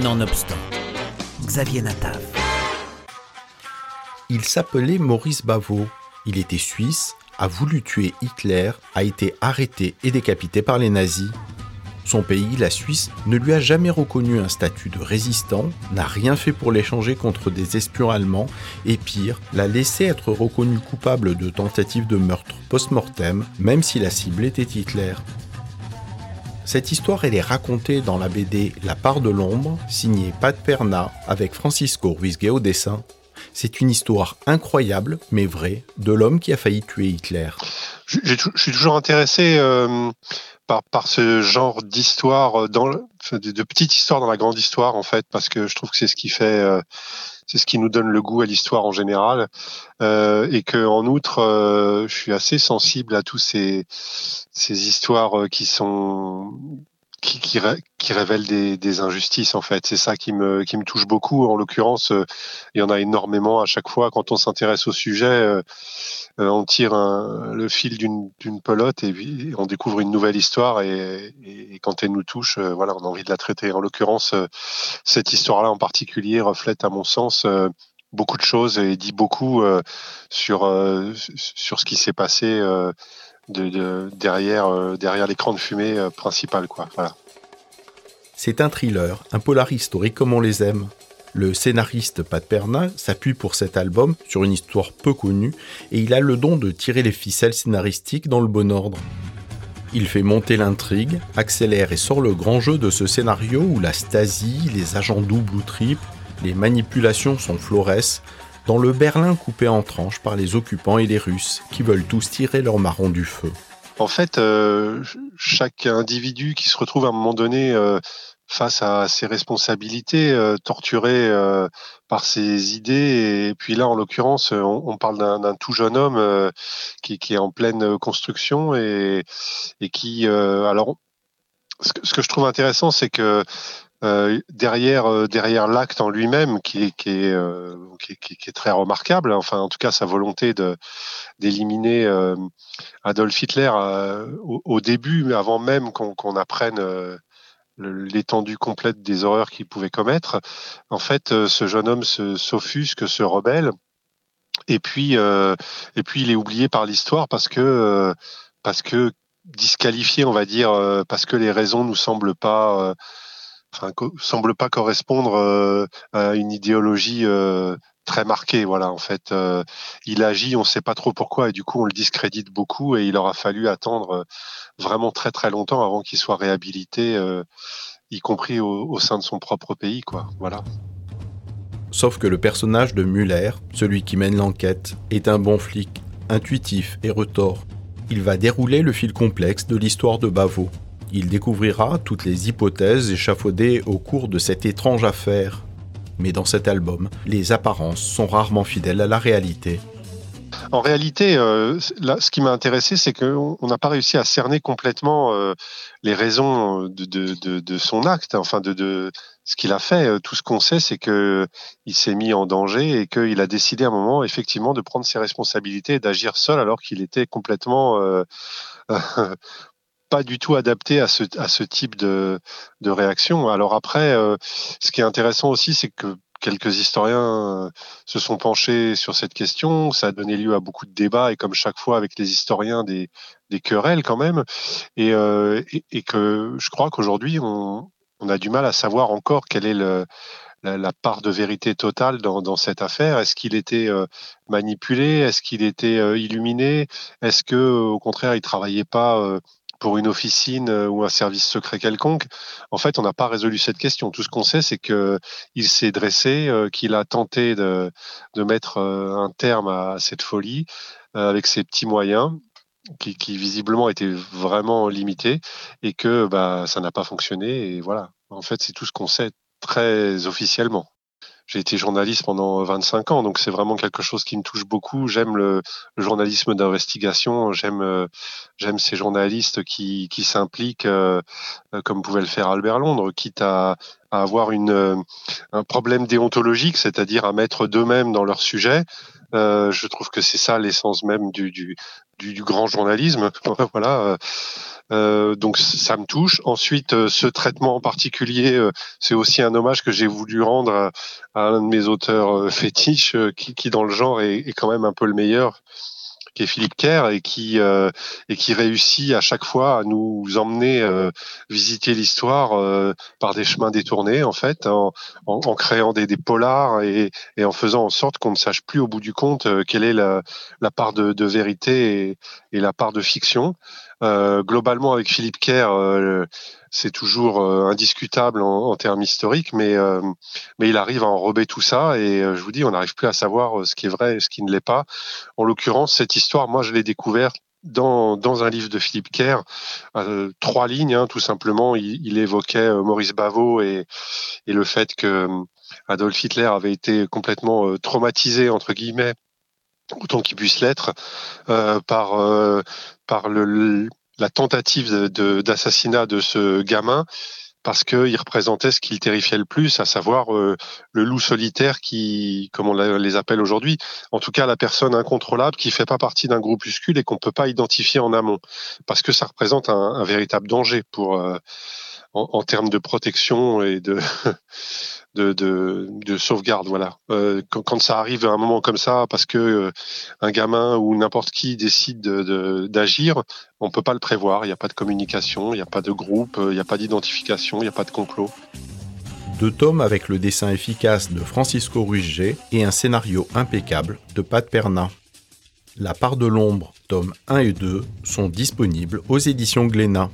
Nonobstant, Xavier Natav. Il s'appelait Maurice Bavot. Il était suisse, a voulu tuer Hitler, a été arrêté et décapité par les nazis. Son pays, la Suisse, ne lui a jamais reconnu un statut de résistant, n'a rien fait pour l'échanger contre des espions allemands, et pire, l'a laissé être reconnu coupable de tentative de meurtre post-mortem, même si la cible était Hitler. Cette histoire, elle est racontée dans la BD La part de l'ombre, signée Pat Perna, avec Francisco Ruizgue au dessin. C'est une histoire incroyable, mais vraie, de l'homme qui a failli tuer Hitler. Je, suis toujours intéressé euh, par, ce genre d'histoire, euh, de, de petites histoires dans la grande histoire, en fait, parce que je trouve que c'est ce qui fait, euh, c'est ce qui nous donne le goût à l'histoire en général, euh, et que en outre, euh, je suis assez sensible à tous ces, ces histoires qui sont qui, qui, qui révèlent des, des, injustices en fait. C'est ça qui me, qui me touche beaucoup. En l'occurrence, il y en a énormément à chaque fois quand on s'intéresse au sujet. Euh, on tire le fil d'une pelote et on découvre une nouvelle histoire et, quand elle nous touche, euh, voilà, on a envie de la traiter. En l'occurrence, euh, cette histoire-là en particulier reflète, à mon sens, beaucoup de choses et dit beaucoup sur sur ce qui s'est passé de, derrière l'écran de fumée principal, quoi. Voilà. C'est un thriller, un polar historique comme on les aime. Le scénariste Pat Perna s'appuie pour cet album sur une histoire peu connue et il a le don de tirer les ficelles scénaristiques dans le bon ordre. Il fait monter l'intrigue, accélère et sort le grand jeu de ce scénario où la Stasi, les agents double ou triple, les manipulations sont florès, dans le Berlin coupé en tranches par les occupants et les Russes qui veulent tous tirer leur marron du feu. En fait, euh, chaque individu qui se retrouve à un moment donné euh, face à ses responsabilités, euh, torturé par ses idées. Et puis là, en l'occurrence, on, parle d'un tout jeune homme qui, est en pleine construction et, qui, alors, ce que, je trouve intéressant, c'est que derrière, derrière l'acte en lui-même, qui, qui, est, qui, qui, est très remarquable, enfin, en tout cas, sa volonté de d'éliminer Adolf Hitler au, au, début, avant même qu'on apprenne l'étendue complète des horreurs qu'il pouvait commettre. En fait, euh, ce jeune homme s'offusque, se, rebelle, et puis, euh, et puis il est oublié par l'histoire parce que, euh, parce que disqualifié, on va dire, parce que les raisons nous semblent pas, semblent pas correspondre à une idéologie très marquée. Voilà, en fait, il agit, on ne sait pas trop pourquoi, et du coup, on le discrédite beaucoup, et il aura fallu attendre vraiment très très longtemps avant qu'il soit réhabilité, euh, y compris au, au, sein de son propre pays, quoi. Voilà. Sauf que le personnage de Muller, celui qui mène l'enquête, est un bon flic, intuitif et retors. Il va dérouler le fil complexe de l'histoire de Bavo. Il découvrira toutes les hypothèses échafaudées au cours de cette étrange affaire. Mais dans cet album, les apparences sont rarement fidèles à la réalité. En réalité, euh, ce qui m'a intéressé, c'est qu'on n'a pas réussi à cerner complètement euh, les raisons de, de, son acte, enfin de, ce qu'il a fait. Tout ce qu'on sait, c'est que il s'est mis en danger et qu'il a décidé à un moment, effectivement, de prendre ses responsabilités et d'agir seul, alors qu'il était complètement euh, pas du tout adapté à ce, à ce type de, de réaction. Alors après, euh, ce qui est intéressant aussi, c'est que quelques historiens euh, se sont penchés sur cette question. Ça a donné lieu à beaucoup de débats et comme chaque fois avec les historiens, des, des querelles quand même. Et, euh, que je crois qu'aujourd'hui, on, a du mal à savoir encore quelle est la, part de vérité totale dans, cette affaire. Est-ce qu'il était manipulé? Est-ce qu'il était illuminé? Est-ce que, au contraire, il travaillait pas pour une officine euh, ou un service secret quelconque. En fait, on n'a pas résolu cette question. Tout ce qu'on sait, c'est que il s'est dressé, euh, qu'il a tenté de, mettre euh, un terme à cette folie avec ses petits moyens. Qui, qui, visiblement étaient vraiment limités et que bah, ça n'a pas fonctionné et voilà en fait c'est tout ce qu'on sait très officiellement j'ai été journaliste pendant 25 ans, donc c'est vraiment quelque chose qui me touche beaucoup. J'aime le, journalisme d'investigation, j'aime euh, j'aime ces journalistes qui, qui s'impliquent, euh, euh, comme pouvait le faire Albert Londres, quitte à, à avoir une, un problème déontologique, c'est-à-dire à mettre d'eux-mêmes dans leur sujet. Euh, je trouve que c'est ça l'essence même du, du, du, grand journalisme. voilà. Euh, donc ça me touche. Ensuite, euh, ce traitement en particulier, euh, c'est aussi un hommage que j'ai voulu rendre à, un de mes auteurs fétiches, qui, qui, dans le genre est, quand même un peu le meilleur, qui est Philippe Kerr et qui euh, et qui réussit à chaque fois à nous emmener euh, visiter l'histoire euh, par des chemins détournés en fait, en, créant des, des polars et, et, en faisant en sorte qu'on ne sache plus au bout du compte quelle est la, la part de, de vérité et, et, la part de fiction. Globalement, avec Philippe Kerr c'est toujours euh, indiscutable en, en, termes historiques, mais, euh, mais il arrive à enrober tout ça et euh, je vous dis, on n'arrive plus à savoir ce qui est vrai et ce qui ne l'est pas. En l'occurrence, cette histoire, moi, je l'ai découverte dans, dans un livre de Philippe Kerr, euh, trois lignes, hein, tout simplement. Il, évoquait Maurice Bavot et, et, le fait que Adolf Hitler avait été complètement traumatisé, entre guillemets, autant qu'il puisse l'être, euh, par, par le, la tentative d'assassinat de, ce gamin parce qu'il représentait ce qui le terrifiait le plus, à savoir euh, le loup solitaire qui, comme on les appelle aujourd'hui, en tout cas la personne incontrôlable qui fait pas partie d'un groupuscule et qu'on peut pas identifier en amont, parce que ça représente un, véritable danger pour euh, en, termes de protection et de de, de, de sauvegarde. Voilà. Euh, quand, ça arrive à un moment comme ça, parce que euh, un gamin ou n'importe qui décide d'agir, on peut pas le prévoir. Il n'y a pas de communication, il n'y a pas de groupe, il n'y a pas d'identification, il n'y a pas de complot. Deux tomes avec le dessin efficace de Francisco Ruiz et un scénario impeccable de Pat Perna. La part de l'ombre, tomes 1 et 2, sont disponibles aux éditions Glénat.